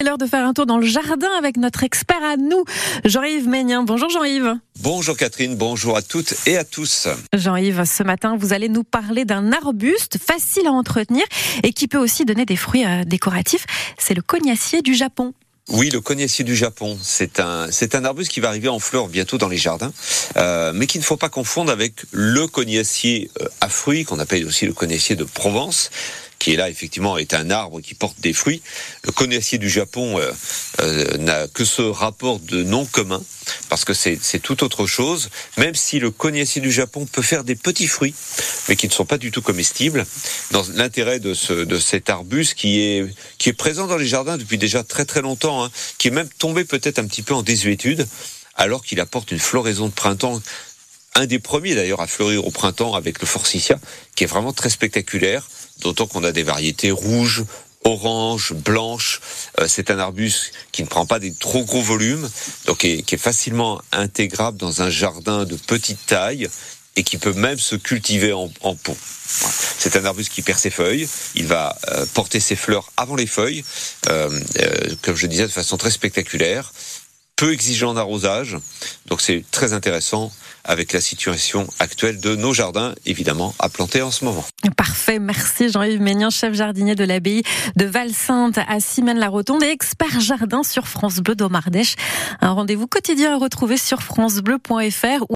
C'est l'heure de faire un tour dans le jardin avec notre expert à nous, Jean-Yves Ménien. Bonjour Jean-Yves. Bonjour Catherine, bonjour à toutes et à tous. Jean-Yves, ce matin, vous allez nous parler d'un arbuste facile à entretenir et qui peut aussi donner des fruits euh, décoratifs. C'est le cognacier du Japon. Oui, le cognacier du Japon, c'est un c'est un arbuste qui va arriver en fleurs bientôt dans les jardins, euh, mais qu'il ne faut pas confondre avec le cognacier euh, à fruits qu'on appelle aussi le cognacier de Provence qui est là effectivement est un arbre qui porte des fruits. Le cognacier du Japon euh, euh, n'a que ce rapport de nom commun parce que c'est tout autre chose. Même si le cognacier du Japon peut faire des petits fruits, mais qui ne sont pas du tout comestibles. Dans l'intérêt de, ce, de cet arbuste qui est qui est présent dans les jardins depuis déjà très très longtemps, hein, qui est même tombé peut-être un petit peu en désuétude, alors qu'il apporte une floraison de printemps un des premiers d'ailleurs à fleurir au printemps avec le forsythia, qui est vraiment très spectaculaire, d'autant qu'on a des variétés rouges, oranges, blanches. Euh, c'est un arbuste qui ne prend pas des trop gros volumes, donc qui est, facilement intégrable dans un jardin de petite taille et qui peut même se cultiver en, pot. C'est un arbuste qui perd ses feuilles, il va euh, porter ses fleurs avant les feuilles, euh, comme je disais, de façon très spectaculaire peu exigeant d'arrosage. Donc c'est très intéressant avec la situation actuelle de nos jardins, évidemment, à planter en ce moment. Parfait, merci Jean-Yves Ménian, chef jardinier de l'abbaye de Val-Sainte à Simène-la-Rotonde et expert jardin sur France Bleu d'Omardèche. Un rendez-vous quotidien à retrouver sur francebleu.fr